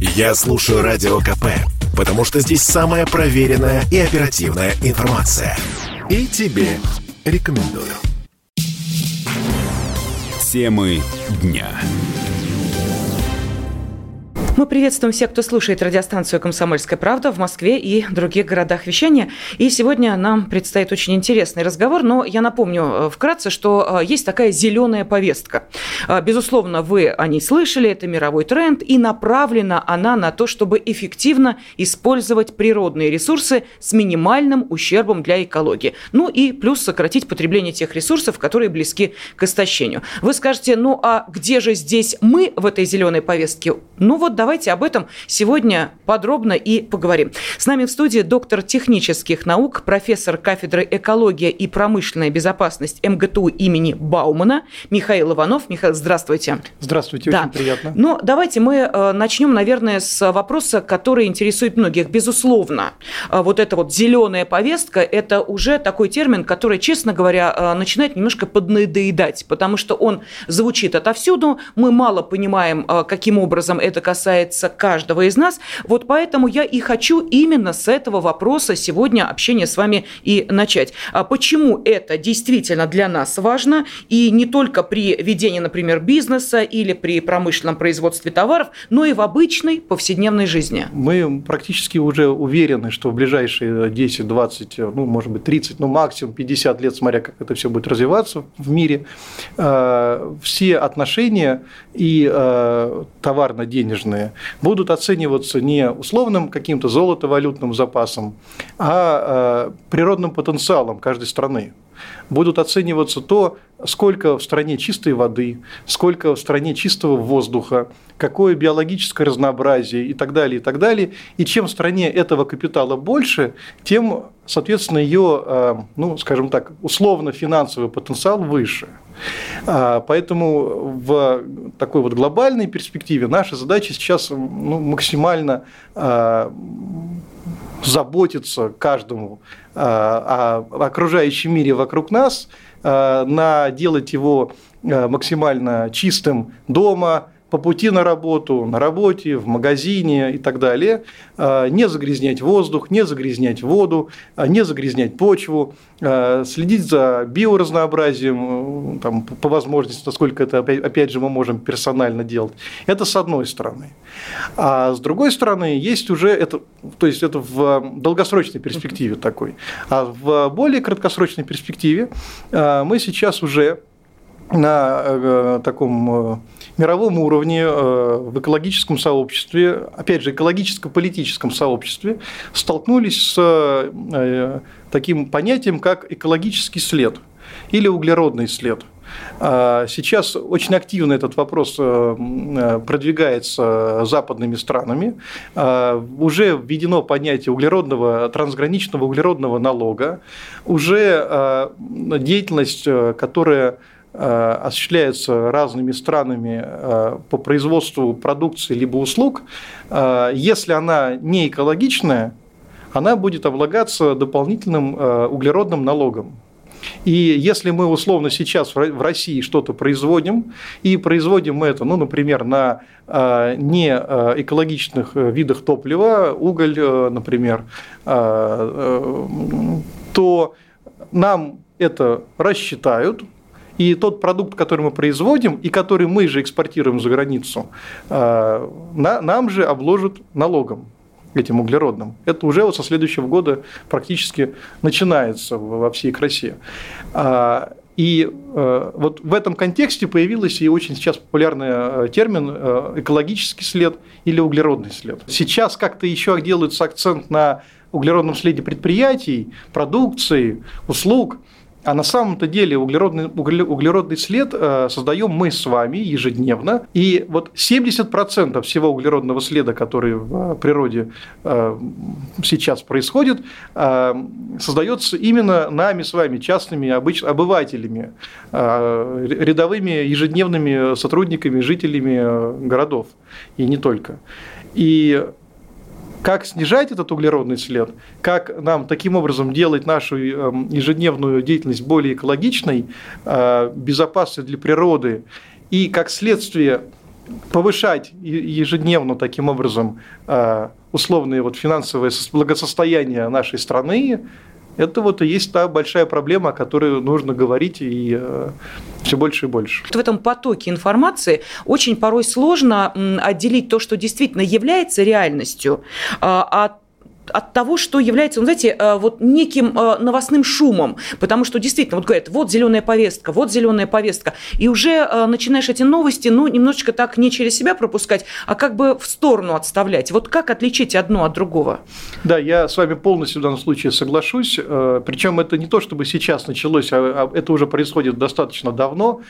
Я слушаю Радио КП, потому что здесь самая проверенная и оперативная информация. И тебе рекомендую. Темы дня. Мы приветствуем всех, кто слушает радиостанцию «Комсомольская правда» в Москве и других городах вещания. И сегодня нам предстоит очень интересный разговор, но я напомню э, вкратце, что э, есть такая зеленая повестка. Э, безусловно, вы о ней слышали, это мировой тренд, и направлена она на то, чтобы эффективно использовать природные ресурсы с минимальным ущербом для экологии. Ну и плюс сократить потребление тех ресурсов, которые близки к истощению. Вы скажете, ну а где же здесь мы в этой зеленой повестке? Ну вот давайте Давайте об этом сегодня подробно и поговорим. С нами в студии доктор технических наук, профессор кафедры экология и промышленная безопасность МГТУ имени Баумана Михаил Иванов. Михаил, здравствуйте. Здравствуйте, да. очень приятно. Ну, давайте мы э, начнем, наверное, с вопроса, который интересует многих. Безусловно, э, вот эта вот зеленая повестка – это уже такой термин, который, честно говоря, э, начинает немножко поднадоедать, потому что он звучит отовсюду, мы мало понимаем, каким образом это касается касается каждого из нас. Вот поэтому я и хочу именно с этого вопроса сегодня общение с вами и начать. А почему это действительно для нас важно, и не только при ведении, например, бизнеса или при промышленном производстве товаров, но и в обычной повседневной жизни? Мы практически уже уверены, что в ближайшие 10, 20, ну, может быть, 30, ну, максимум 50 лет, смотря как это все будет развиваться в мире, э, все отношения и э, товарно-денежные будут оцениваться не условным каким-то золотовалютным запасом, а э, природным потенциалом каждой страны. Будут оцениваться то, сколько в стране чистой воды, сколько в стране чистого воздуха, какое биологическое разнообразие и так далее, и так далее. И чем в стране этого капитала больше, тем, соответственно, ее, э, ну, скажем так, условно-финансовый потенциал выше. А, поэтому в такой вот глобальной перспективе наша задача сейчас ну, максимально а, заботиться каждому а, о окружающем мире вокруг нас, на делать его максимально чистым дома, по пути на работу, на работе, в магазине и так далее, а, не загрязнять воздух, не загрязнять воду, а, не загрязнять почву, а, следить за биоразнообразием, там, по возможности, насколько это, опять же, мы можем персонально делать. Это с одной стороны. А с другой стороны, есть уже это, то есть это в долгосрочной перспективе такой. А в более краткосрочной перспективе мы сейчас уже на э, таком э, мировом уровне, э, в экологическом сообществе, опять же, экологическо-политическом сообществе, столкнулись с таким понятием, как экологический след или углеродный след. А сейчас очень активно этот вопрос продвигается западными странами. А уже введено понятие углеродного, трансграничного углеродного налога. Уже деятельность, которая Э, осуществляется разными странами э, по производству продукции либо услуг, э, если она не экологичная, она будет облагаться дополнительным углеродным налогом. И если мы условно сейчас в России что-то производим, и производим мы это, ну, например, на не экологичных видах топлива, уголь, например, то нам это рассчитают, и тот продукт, который мы производим и который мы же экспортируем за границу, э, нам же обложат налогом этим углеродным. Это уже вот со следующего года практически начинается во всей красе. А, и э, вот в этом контексте появился и очень сейчас популярный э, термин экологический след или углеродный след. Сейчас как-то еще делается акцент на углеродном следе предприятий, продукции, услуг – а на самом-то деле углеродный, углеродный след э, создаем мы с вами ежедневно. И вот 70% всего углеродного следа, который в природе э, сейчас происходит, э, создается именно нами с вами, частными обыч... обывателями, рядовыми ежедневными сотрудниками, жителями городов. И не только. И как снижать этот углеродный след, как нам таким образом делать нашу эм, ежедневную деятельность более экологичной, э, безопасной для природы, и как следствие повышать ежедневно таким образом условное вот финансовое благосостояние нашей страны, это вот и есть та большая проблема, о которой нужно говорить и э, все больше и больше. В этом потоке информации очень порой сложно отделить то, что действительно является реальностью, а, от от того, что является, ну, знаете, э, вот неким э, новостным шумом, потому что действительно, вот говорят, вот зеленая повестка, вот зеленая повестка, и уже э, начинаешь эти новости, ну, немножечко так не через себя пропускать, а как бы в сторону отставлять. Вот как отличить одно от другого? Да, я с вами полностью в данном случае соглашусь, причем это не то, чтобы сейчас началось, а, а это уже происходит достаточно давно,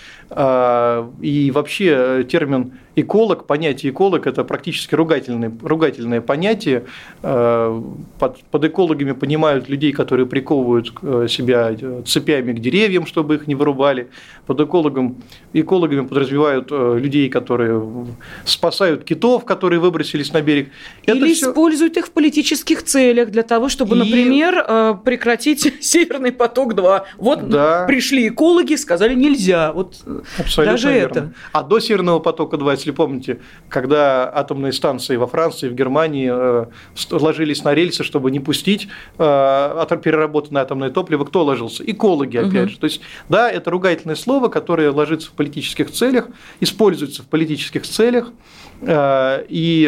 и вообще термин эколог, понятие эколог – это практически ругательное, ругательное понятие. Э, под, под экологами понимают людей, которые приковывают э, себя э, цепями к деревьям, чтобы их не вырубали. Под экологом, экологами подразумевают людей, которые спасают китов, которые выбросились на берег. Это Или все... используют их в политических целях для того, чтобы, и... например, прекратить Северный поток-2. Вот да. пришли экологи, сказали нельзя. Вот Абсолютно даже верно. это. А до Северного потока-2, если помните, когда атомные станции во Франции, в Германии э, ложились на рельсы, чтобы не пустить э, переработанное атомное топливо, кто ложился? Экологи, опять угу. же. То есть, да, это ругательное слово, которое ложится в политических целях, используется в политических целях, э, и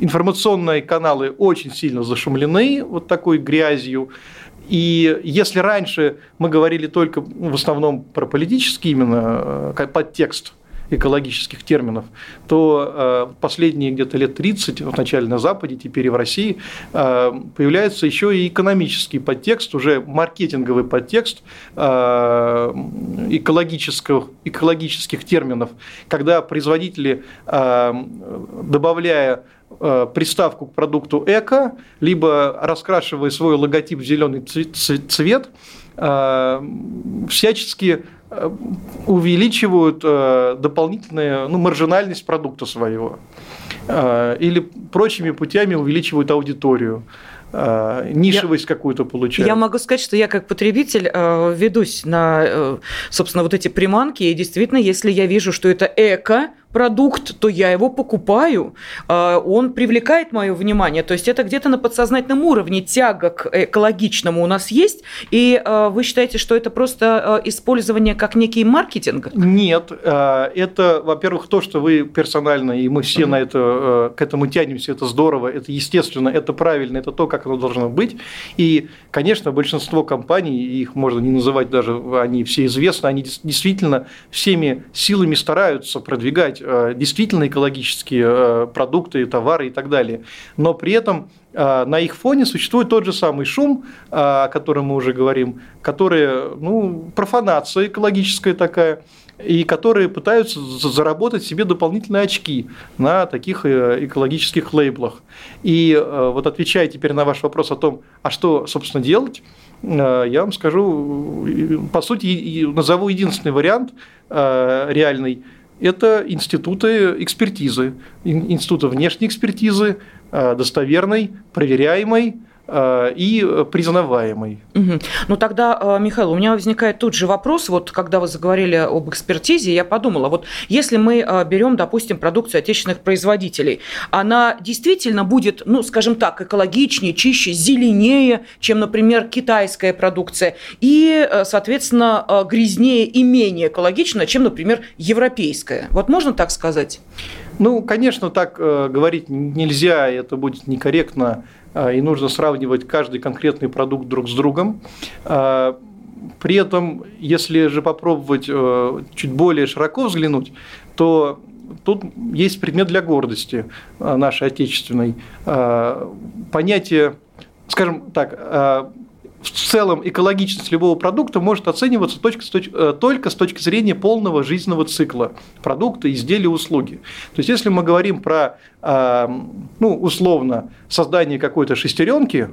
информационные каналы очень сильно зашумлены вот такой грязью. И если раньше мы говорили только в основном про политический именно подтекст экологических терминов, то э, последние где-то лет 30, вначале на Западе, теперь и в России, э, появляется еще и экономический подтекст, уже маркетинговый подтекст э, экологических, экологических терминов, когда производители, добавляя приставку к продукту эко, либо раскрашивая свой логотип в зеленый цвет, всячески увеличивают э, дополнительную ну, маржинальность продукта своего. Э, или прочими путями увеличивают аудиторию. Нишевость я, какую-то получают. Я могу сказать, что я как потребитель ведусь на, собственно, вот эти приманки, и действительно, если я вижу, что это эко, продукт, то я его покупаю, а, он привлекает мое внимание. То есть это где-то на подсознательном уровне тяга к экологичному у нас есть, и а, вы считаете, что это просто а, использование как некий маркетинг? Нет, это, во-первых, то, что вы персонально, и мы все mm-hmm. на это, к этому тянемся, это здорово, это естественно, это правильно, это то, как оно должно быть. И, конечно, большинство компаний, их можно не называть даже, они все известны, они действительно всеми силами стараются продвигать действительно экологические э, продукты, товары и так далее. Но при этом э, на их фоне существует тот же самый шум, о котором мы уже говорим, который, ну, профанация экологическая такая, и которые пытаются заработать себе дополнительные очки на таких экологических лейблах. И вот отвечая теперь на ваш вопрос о том, а что, собственно, делать, я вам скажу, по сути, назову единственный вариант реальный – это институты экспертизы, институты внешней экспертизы, э, достоверной, проверяемой, и признаваемый. Угу. Ну тогда, э, Михаил, у меня возникает тут же вопрос, вот когда вы заговорили об экспертизе, я подумала, вот если мы э, берем, допустим, продукцию отечественных производителей, она действительно будет, ну, скажем так, экологичнее, чище, зеленее, чем, например, китайская продукция, и, соответственно, грязнее и менее экологично, чем, например, европейская. Вот можно так сказать? Ну, конечно, так говорить нельзя, это будет некорректно и нужно сравнивать каждый конкретный продукт друг с другом. А, при этом, если же попробовать э, чуть более широко взглянуть, то тут есть предмет для гордости э, нашей отечественной. А, понятие, скажем так, в целом экологичность любого продукта может оцениваться только с, точки, э, только с точки зрения полного жизненного цикла продукта, изделия, услуги. То есть, если мы говорим про, э, ну, условно, создание какой-то шестеренки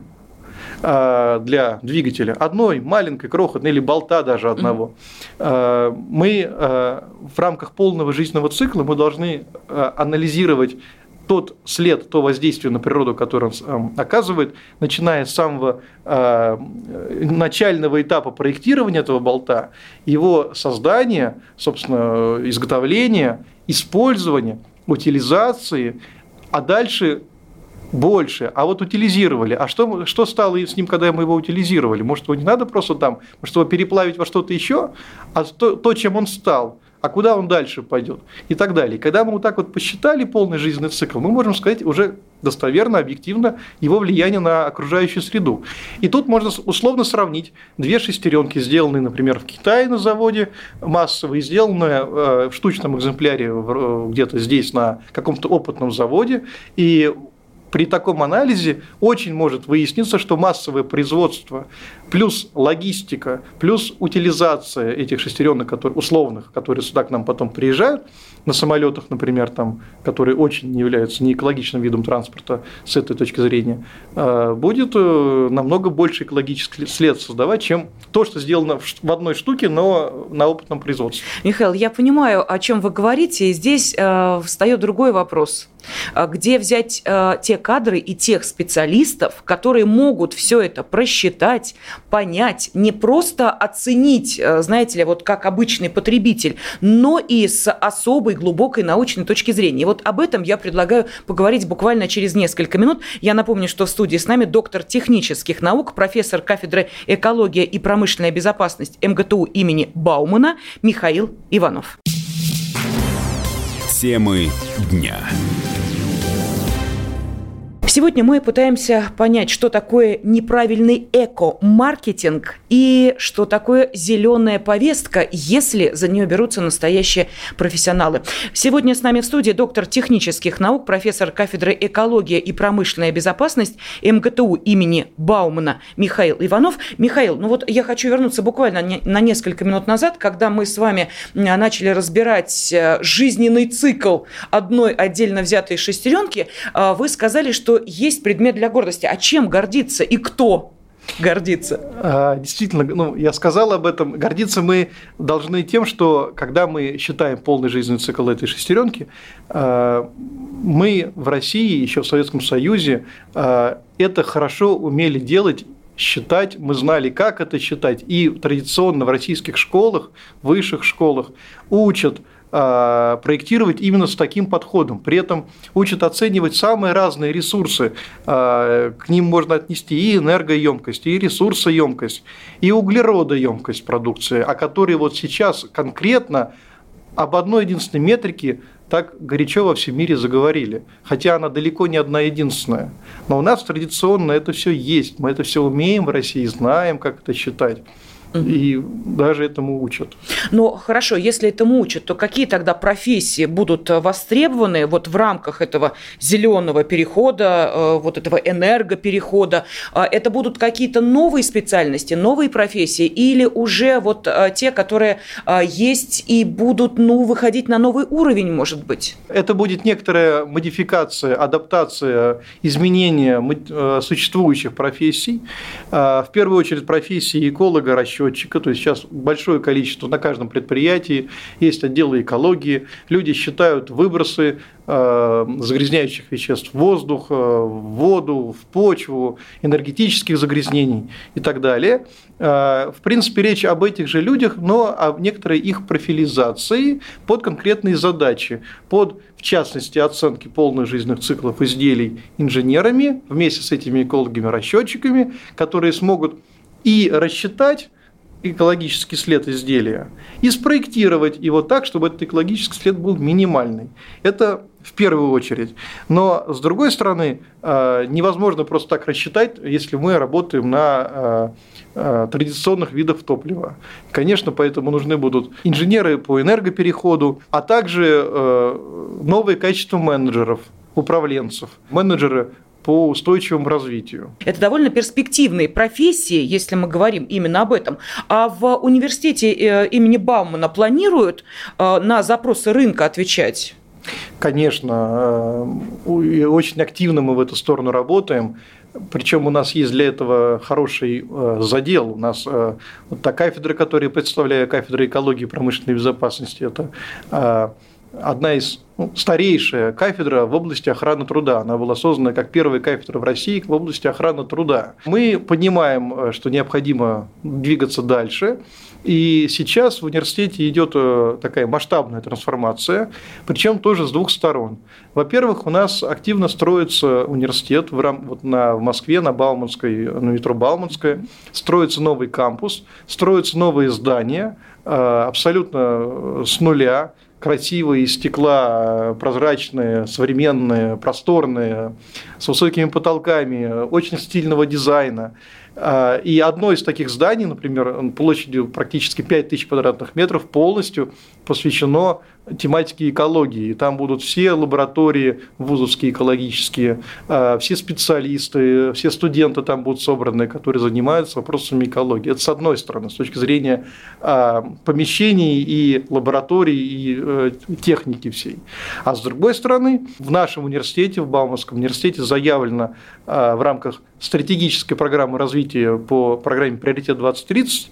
э, для двигателя, одной маленькой, крохотной или болта даже одного, мы в рамках полного жизненного цикла мы должны анализировать тот след, то воздействие на природу, которое он оказывает, начиная с самого э, начального этапа проектирования этого болта, его создания, собственно, изготовления, использования, утилизации, а дальше больше, а вот утилизировали. А что, что стало с ним, когда мы его утилизировали? Может, его не надо просто там, может, его переплавить во что-то еще? А то, то, чем он стал, а куда он дальше пойдет и так далее. Когда мы вот так вот посчитали полный жизненный цикл, мы можем сказать уже достоверно, объективно его влияние на окружающую среду. И тут можно условно сравнить две шестеренки, сделанные, например, в Китае на заводе массовые, сделанные э, в штучном экземпляре э, где-то здесь на каком-то опытном заводе, и при таком анализе очень может выясниться, что массовое производство плюс логистика, плюс утилизация этих шестеренок, которые, условных, которые сюда к нам потом приезжают, на самолетах, например, там, которые очень не являются не экологичным видом транспорта с этой точки зрения, а, будет э, намного больше экологический след создавать, чем то, что сделано в одной штуке, но на опытном производстве. Михаил, я понимаю, о чем вы говорите, и здесь э, встает другой вопрос. А где взять э, те кадры и тех специалистов, которые могут все это просчитать, понять, не просто оценить, э, знаете ли, вот как обычный потребитель, но и с особой глубокой научной точки зрения. И вот об этом я предлагаю поговорить буквально через несколько минут. Я напомню, что в студии с нами доктор технических наук, профессор кафедры экология и промышленная безопасность МГТУ имени Баумана Михаил Иванов. Темы дня. Сегодня мы пытаемся понять, что такое неправильный эко-маркетинг и что такое зеленая повестка, если за нее берутся настоящие профессионалы. Сегодня с нами в студии доктор технических наук, профессор кафедры экология и промышленная безопасность МГТУ имени Баумана Михаил Иванов. Михаил, ну вот я хочу вернуться буквально на несколько минут назад, когда мы с вами начали разбирать э, жизненный цикл одной отдельно взятой шестеренки, э, вы сказали, что есть предмет для гордости. А чем гордиться и кто? гордиться? А, действительно, ну, я сказал об этом. Гордиться мы должны тем, что когда мы считаем полный жизненный цикл этой шестеренки, а, мы в России, еще в Советском Союзе, а, это хорошо умели делать считать, мы знали, как это считать. И традиционно в российских школах, высших школах учат проектировать именно с таким подходом. При этом учат оценивать самые разные ресурсы. А, к ним можно отнести и энергоемкость, и ресурсоемкость, и углеродоемкость продукции, о которой вот сейчас конкретно об одной единственной метрике так горячо во всем мире заговорили. Хотя она далеко не одна единственная. Но у нас традиционно это все есть. Мы это все умеем в России, знаем, как это считать. И даже этому учат. Ну, хорошо, если этому учат, то какие тогда профессии будут э, востребованы вот в рамках этого зеленого перехода, э, вот этого энергоперехода? А это будут какие-то новые специальности, новые профессии или уже вот э, те, которые есть и будут, ну, выходить на новый уровень, может быть? Это будет некоторая модификация, адаптация, изменение существующих профессий. В первую очередь профессии эколога, расчетчика, счетчика, то есть сейчас большое количество на каждом предприятии, есть отделы экологии, люди считают выбросы э, загрязняющих веществ в воздух, э, в воду, в почву, энергетических загрязнений и так далее. Э, в принципе, речь об этих же людях, но о некоторой их профилизации под конкретные задачи, под, в частности, оценки полных жизненных циклов изделий инженерами вместе с этими экологами-расчетчиками, которые смогут и рассчитать экологический след изделия и спроектировать его так, чтобы этот экологический след был минимальный. Это в первую очередь. Но, с другой стороны, э, невозможно просто так рассчитать, если мы работаем на э, э, традиционных видах топлива. Конечно, поэтому нужны будут инженеры по энергопереходу, а также новые качества менеджеров, управленцев, менеджеры по устойчивому развитию. Это довольно перспективные профессии, если мы говорим именно об этом. А в университете э, имени Баумана планируют э, на запросы рынка отвечать? Конечно, э, очень активно мы в эту сторону работаем. Причем у нас есть для этого хороший задел. У нас вот та кафедра, которую я представляю, кафедра экологии и промышленной безопасности, это одна из ну, старейшая кафедра в области охраны труда. Она была создана как первая кафедра в России в области охраны труда. Мы понимаем, э, что необходимо двигаться дальше. И сейчас в университете идет э, такая масштабная трансформация, причем тоже с двух сторон. Во-первых, у нас активно строится университет в, рам... вот на, в Москве, на Бауманской, на метро Бауманская, строится новый кампус, строятся новые здания, э, абсолютно с нуля, красивые, из стекла, прозрачные, современные, просторные, с высокими потолками, очень стильного дизайна. А, и одно из таких зданий, например, площадью практически 5000 квадратных метров, полностью посвящено тематике экологии. Там будут все лаборатории вузовские экологические, а, все специалисты, все студенты там будут собраны, которые занимаются вопросами экологии. Это с одной стороны, с точки зрения а, помещений и лабораторий, и э, техники всей. А с другой стороны, в нашем университете, в Бауманском университете заявлено в рамках стратегической программы развития по программе «Приоритет 2030»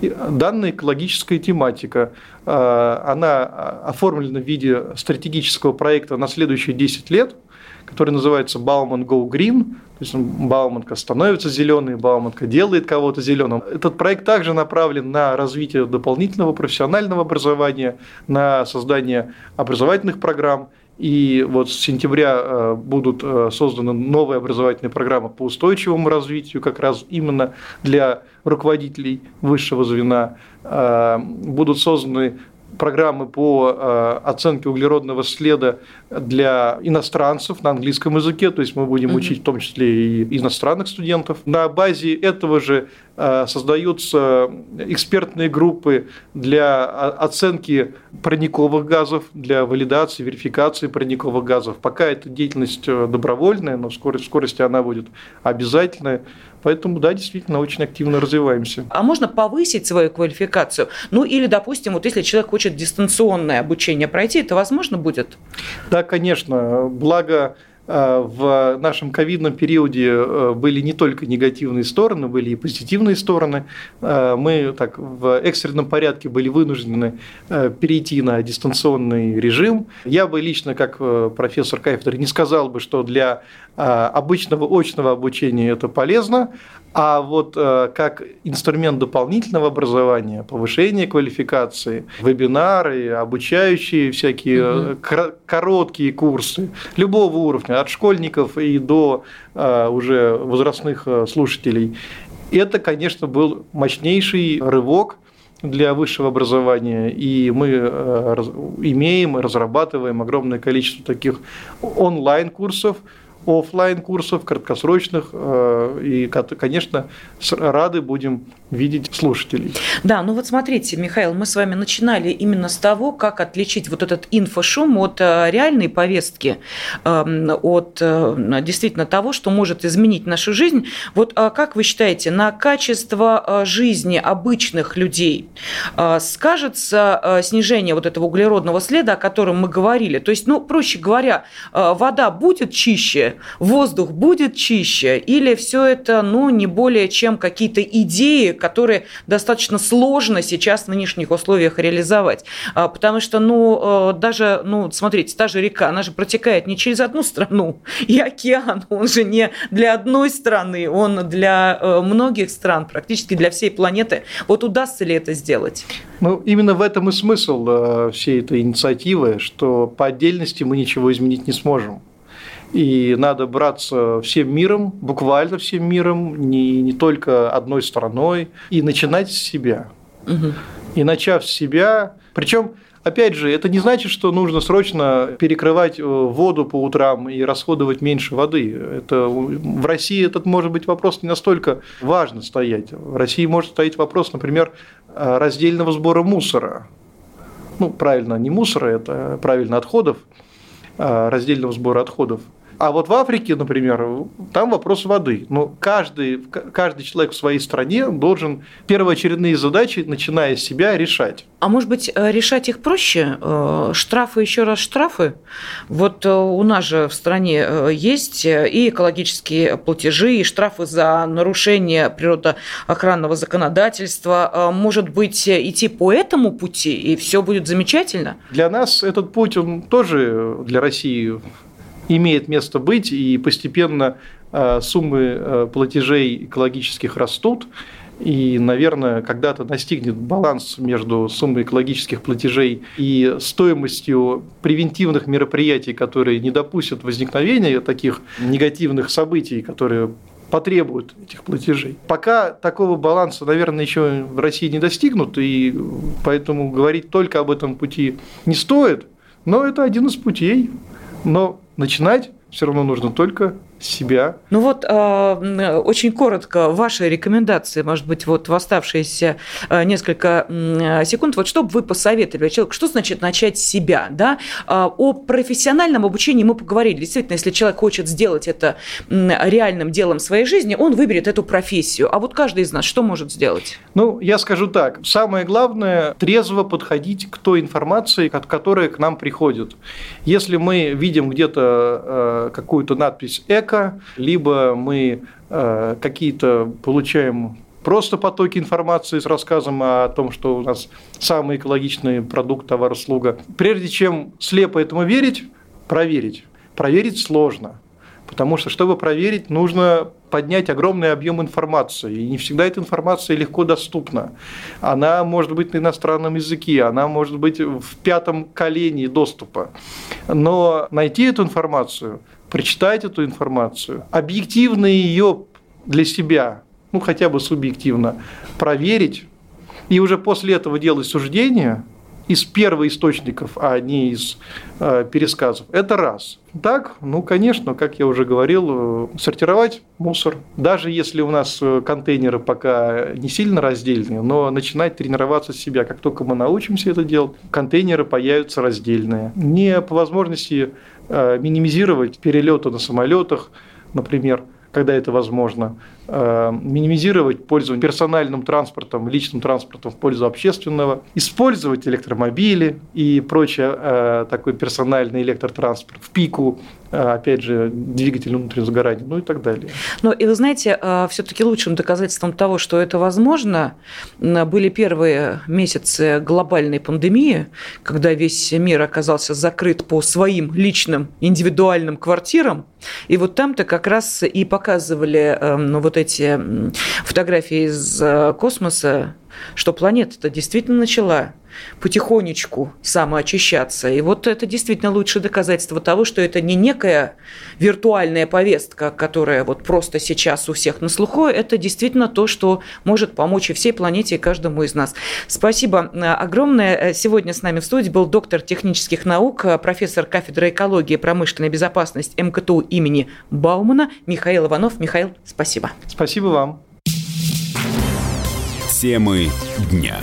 данная экологическая тематика. А, она оформлена в виде стратегического проекта на следующие 10 лет, который называется Бауман Go Green. То есть Бауманка становится зеленой, Бауманка делает кого-то зеленым. Этот проект также направлен на развитие дополнительного профессионального образования, на создание образовательных программ и вот с сентября э, будут э, созданы новые образовательные программы по устойчивому развитию, как раз именно для руководителей высшего звена. Э, будут созданы программы по э, оценке углеродного следа для иностранцев на английском языке, то есть мы будем учить в том числе и иностранных студентов. На базе этого же создаются экспертные группы для оценки парниковых газов, для валидации, верификации парниковых газов. Пока эта деятельность э, добровольная, но в скорости она будет обязательная. Поэтому, да, действительно, очень активно развиваемся. А можно повысить свою квалификацию? Ну, или, допустим, вот если человек хочет дистанционное обучение пройти, это возможно будет? Да, конечно. Благо, э, в нашем ковидном периоде э, были не только негативные стороны, были и позитивные стороны. Э, мы так в экстренном порядке были вынуждены перейти на дистанционный режим. Я бы лично, как профессор кафедры, не сказал бы, что для обычного очного обучения это полезно, а вот э, как инструмент дополнительного образования, повышения квалификации, вебинары, обучающие всякие угу. короткие курсы любого уровня, от школьников и до э, уже возрастных слушателей, это, конечно, был мощнейший рывок для высшего образования, и мы имеем и разрабатываем огромное количество таких онлайн-курсов, офлайн курсов краткосрочных, э, и, конечно, рады будем видеть слушателей. Да, ну вот смотрите, Михаил, мы с вами начинали именно с того, как отличить вот этот инфошум от э, реальной повестки, эм, от э, действительно того, что может изменить нашу жизнь. Вот а как вы считаете, на качество жизни обычных людей скажется снижение вот этого углеродного следа, о котором мы говорили? То есть, ну, проще говоря, вода будет чище, воздух будет чище, или все это, ну, не более чем какие-то идеи, которые достаточно сложно сейчас в нынешних условиях реализовать. А, потому что, ну, э, даже, ну, смотрите, та же река, она же протекает не через одну страну, и океан, он же не для одной страны, он для э, многих стран, практически для всей планеты. Вот удастся ли это сделать? Ну, именно в этом и смысл э, всей этой инициативы, что по отдельности мы ничего изменить не сможем. И надо браться всем миром, буквально всем миром, не, не только одной стороной, и начинать с себя. Угу. И начав с себя, причем Опять же, это не значит, что нужно срочно перекрывать э, воду по утрам и расходовать меньше воды. Это, в России этот может быть вопрос не настолько важно стоять. В России может стоять вопрос, например, э, раздельного сбора мусора. Ну, правильно, не мусора, это правильно отходов, а раздельного сбора отходов. А вот в Африке, например, там вопрос воды. Но каждый, каждый человек в своей стране должен первоочередные задачи, начиная с себя, решать. А может быть, э, решать их проще? Э, штрафы, еще раз штрафы? Вот э, у нас же в стране есть и экологические платежи, и штрафы за нарушение природоохранного законодательства. Может быть, идти по этому пути, и все будет замечательно? Для нас этот путь, он тоже для России имеет место быть, и постепенно э, суммы э, платежей экологических растут. И, наверное, когда-то достигнет баланс между суммой экологических платежей и стоимостью превентивных мероприятий, которые не допустят возникновения таких негативных событий, которые потребуют этих платежей. Пока такого баланса, наверное, еще в России не достигнут, и поэтому говорить только об этом пути не стоит, но это один из путей. Но начинать все равно нужно только себя. Ну вот э, очень коротко ваши рекомендации, может быть, вот в оставшиеся э, несколько секунд, вот что бы вы посоветовали человеку, что значит начать с себя, да? Э, о профессиональном обучении мы поговорили. Действительно, если человек хочет сделать это реальным делом своей жизни, он выберет эту профессию. А вот каждый из нас что может сделать? Ну, я скажу так. Самое главное – трезво подходить к той информации, которая к нам приходит. Если мы видим где-то какую-то надпись «эко», эко, либо мы э, какие-то получаем просто потоки информации с рассказом о том, что у нас самый экологичный продукт, товар, услуга. Прежде чем слепо этому верить, проверить. Проверить сложно. Потому что, чтобы проверить, нужно поднять огромный объем информации. И не всегда эта информация легко доступна. Она может быть на иностранном языке, она может быть в пятом колене доступа. Но найти эту информацию – прочитать эту информацию, объективно ее для себя, ну хотя бы субъективно, проверить, и уже после этого делать суждение из первоисточников, а не из э, пересказов. Это раз. Так, ну, конечно, как я уже говорил, э, сортировать мусор. Даже если у нас э, контейнеры пока не сильно раздельные, но начинать тренироваться с себя. Как только мы научимся это делать, контейнеры появятся раздельные. Не по возможности минимизировать перелеты на самолетах, например, когда это возможно, э, минимизировать пользование персональным транспортом, личным транспортом в пользу общественного, использовать электромобили и прочее э, такой персональный электротранспорт в пику, опять же, двигатель внутреннего сгорания, ну и так далее. Ну и вы знаете, все-таки лучшим доказательством того, что это возможно, были первые месяцы глобальной пандемии, когда весь мир оказался закрыт по своим личным индивидуальным квартирам, и вот там-то как раз и показывали ну, вот эти фотографии из э, космоса, что планета-то действительно начала потихонечку самоочищаться. И вот это действительно лучшее доказательство того, что это не некая виртуальная повестка, которая вот просто сейчас у всех на слуху, это действительно то, что может помочь и всей планете, и каждому из нас. Спасибо э, огромное. Сегодня с нами в студии был доктор технических наук, э, профессор кафедры экологии и промышленной безопасности МКТУ имени Баумана Михаил Иванов. Михаил, спасибо. Спасибо вам. Темы дня.